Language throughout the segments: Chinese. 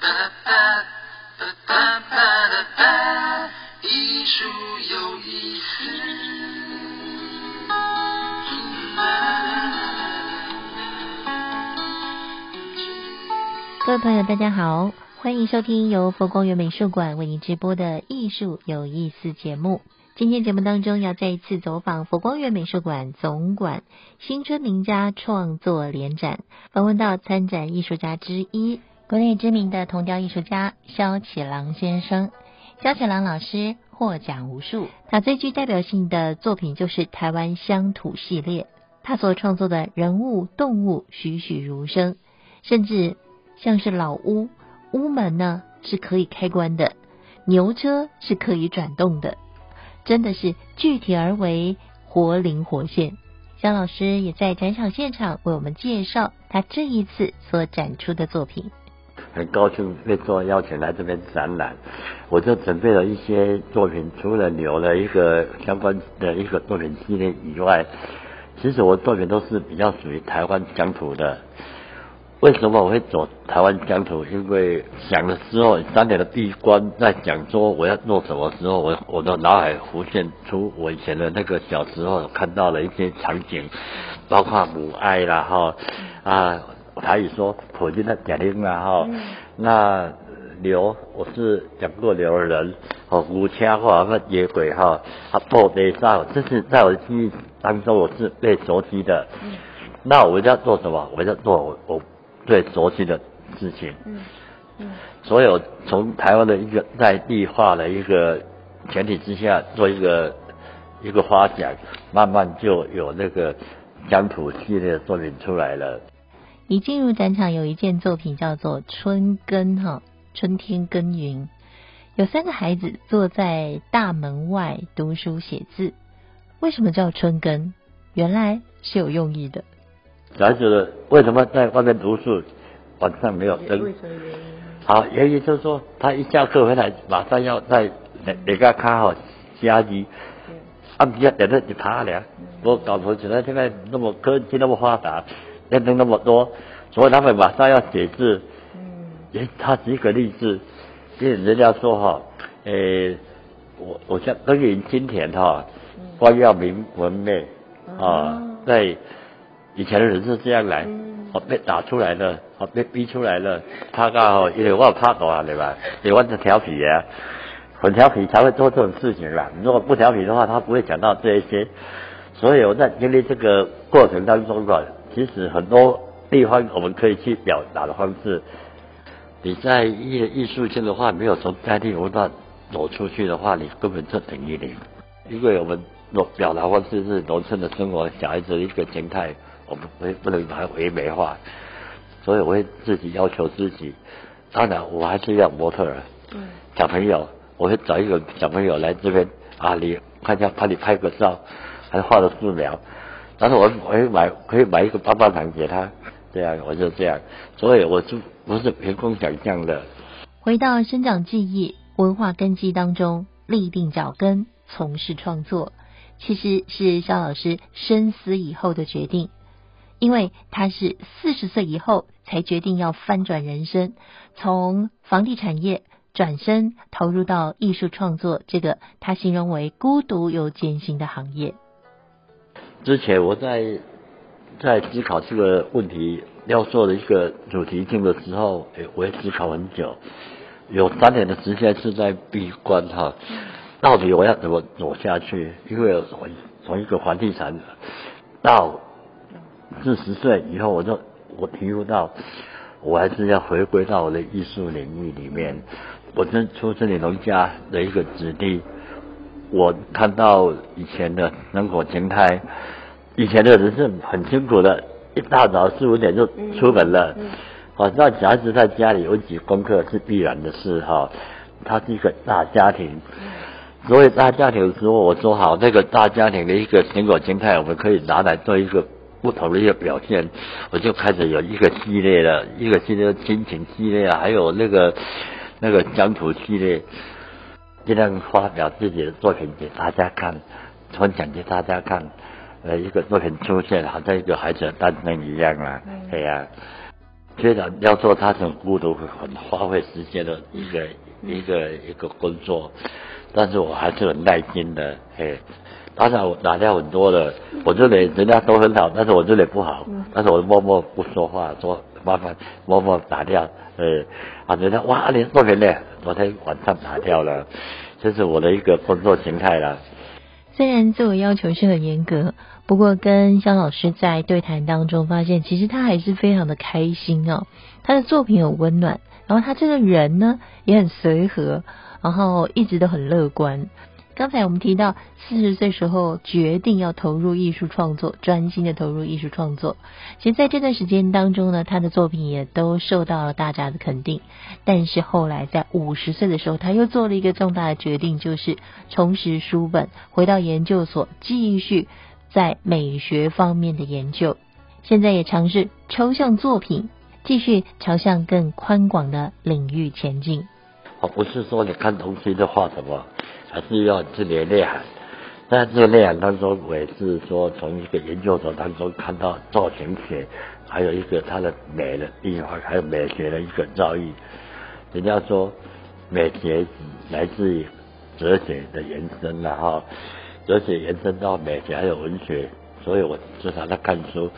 哒哒哒哒哒哒哒，艺术有意思。各位朋友，大家好，欢迎收听由佛光园美术馆为您直播的艺术有意思节目。今天节目当中要再一次走访佛光园美术馆总馆新春名家创作联展，访问到参展艺术家之一，国内知名的铜雕艺术家萧启郎先生。萧启郎老师获奖无数，他最具代表性的作品就是台湾乡土系列。他所创作的人物、动物栩栩如生，甚至像是老屋，屋门呢是可以开关的，牛车是可以转动的，真的是具体而为，活灵活现。肖老师也在展场现场为我们介绍他这一次所展出的作品。很高兴被做邀请来这边展览，我就准备了一些作品，除了留了一个相关的一个作品系列以外。其实我作品都是比较属于台湾乡土的。为什么我会走台湾乡土？因为想的时候，三年的闭关在讲说我要做什么时候，我我的脑海浮现出我以前的那个小时候看到了一些场景，包括母爱啦哈啊，台语说普京的家庭啦哈，那刘我是讲过刘的人，哦，五车或者野鬼哈，啊，布地上，这是在我的记忆。当中我是最熟悉的，那我要做什么？我要做我我最熟悉的事情。嗯嗯，所有从台湾的一个在地化的一个前提之下，做一个一个发展，慢慢就有那个江浦系列的作品出来了。一进入展场，有一件作品叫做《春耕》哈，春天耕耘，有三个孩子坐在大门外读书写字。为什么叫春耕？原来是有用意的。小孩子为什么在外面读书，晚上没有灯？为什么原因？好，原因就是说，他一下课回来，马上要在哪哪个看好家里，按比较点的就爬了。我搞不起来，现在那么科技那么发达，电灯那么多，所以他们马上要写字。嗯。诶，他举个例子，因为人家说哈，诶，我我像耕耘今天哈。光耀明文媚啊，在以前的人是这样来，我被打出来的，我被逼出来的。他刚好因为我怕多啊，对吧？你我是调皮啊，很调皮才会做这种事情啦。如果不调皮的话，他不会讲到这一些。所以我在经历这个过程当中啊，其实很多地方我们可以去表达的方式。你在艺艺术性的话，没有从在地文化走出去的话，你根本就等于零。因为我们。表达方式是农村的生活，小孩子的一个形态，我们不不能把它唯美化，所以我会自己要求自己。当然，我还是要模特儿，小朋友，我会找一个小朋友来这边啊，你看一下，帮你拍个照，还画了素描。但是我我会买，可以买一个棒棒糖给他，这样我就这样。所以我就不是凭空想象的。回到生长记忆、文化根基当中，立定脚跟，从事创作。其实是肖老师深思以后的决定，因为他是四十岁以后才决定要翻转人生，从房地产业转身投入到艺术创作这个他形容为孤独又艰辛的行业。之前我在在思考这个问题要做的一个主题性的时候，哎，我也思考很久，有三年的时间是在闭关哈。到底我要怎么走下去？因为从从一个房地产到四十岁以后，我就我体悟到，我还是要回归到我的艺术领域里面。我是出生于农家的一个子弟，我看到以前的人口形态，以前的人是很辛苦的，一大早四五点就出门了。好，那小孩子在家里有几功课是必然的事哈。他是一个大家庭。所以大家庭的时候，我说好，那个大家庭的一个成果形态，我们可以拿来做一个不同的一个表现。我就开始有一个系列的，一个系列亲情系列啊，还有那个那个乡土系列，尽量发表自己的作品给大家看，分享给大家看。呃，一个作品出现，好像一个孩子的诞生一样啊，对呀。虽然要做他很孤独、很花费时间的一个一个一个工作，但是我还是很耐心的，嘿。当然我打掉很多了，我这里人家都很好，但是我这里不好，但是我默默不说话，说麻烦默默打掉，呃，啊，人家哇，你作品呢？昨天晚上打掉了，这是我的一个工作形态了。虽然自我要求是很严格，不过跟肖老师在对谈当中发现，其实他还是非常的开心哦。他的作品很温暖，然后他这个人呢也很随和，然后一直都很乐观。刚才我们提到，四十岁时候决定要投入艺术创作，专心的投入艺术创作。其实在这段时间当中呢，他的作品也都受到了大家的肯定。但是后来在五十岁的时候，他又做了一个重大的决定，就是重拾书本，回到研究所继续在美学方面的研究。现在也尝试抽象作品，继续朝向更宽广的领域前进。我不是说你看同学的画什么。还是要自己的内涵，在这个内涵当中，我也是说从一个研究所当中看到造型学，还有一个它的美的地方，还有美学的一个造诣。人家说美学来自于哲学的延伸然后哲学延伸到美学，还有文学，所以我经常在看书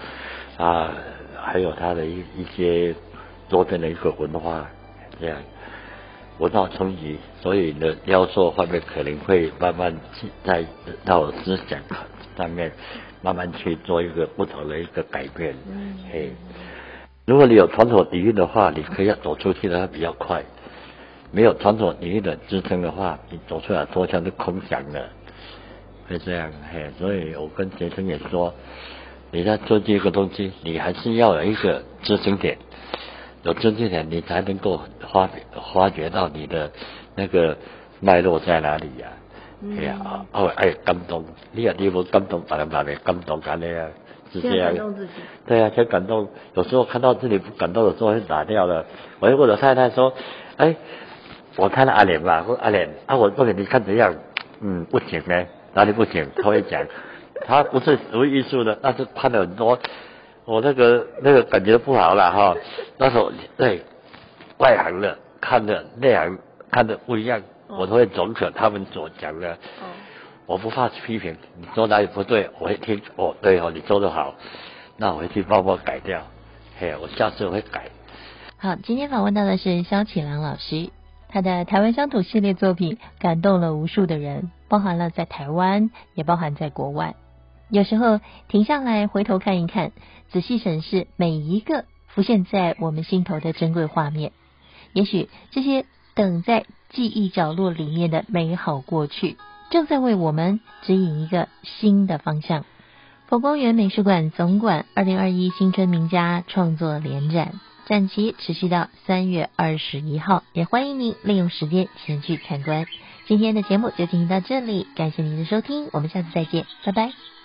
啊，还有他的一一些周边的一个文化这样。文化冲击，所以呢，雕塑方面可能会慢慢去在到思想上面慢慢去做一个不同的一个改变。嗯，嘿，如果你有传统底蕴的话，你可以要走出去的话比较快；没有传统底蕴的支撑的话，你走出来多像是空想的，会这样。嘿，所以我跟杰森也说，你在做这个东西，你还是要有一个支撑点。有真正点，你才能够发发掘到你的那个脉络在哪里呀？哎呀，哦，哎，感动，你有地方感动，把人把人感动干的呀，是这样。对呀，先感动。有时候看到自己不感动的时候，会打掉了。我就问我太太说：“哎，我看到阿莲吧，说阿莲，啊，我问你，你看怎样？嗯，不行呢，哪里不行？他会讲，他不是属于艺术的，但是看了很多。”我那个那个感觉不好了哈，那时候对外行的看的内行看的不一样，我都会总选他们所讲的，我不怕批评，你说哪里不对，我会听哦，对哦，你做的好，那我会去帮我改掉，嘿，我下次会改。好，今天访问到的是肖启良老师，他的台湾乡土系列作品感动了无数的人，包含了在台湾，也包含在国外。有时候停下来回头看一看，仔细审视每一个浮现在我们心头的珍贵画面，也许这些等在记忆角落里面的美好过去，正在为我们指引一个新的方向。佛光园美术馆总馆二零二一新春名家创作联展，展期持续到三月二十一号，也欢迎您利用时间前去参观。今天的节目就进行到这里，感谢您的收听，我们下次再见，拜拜。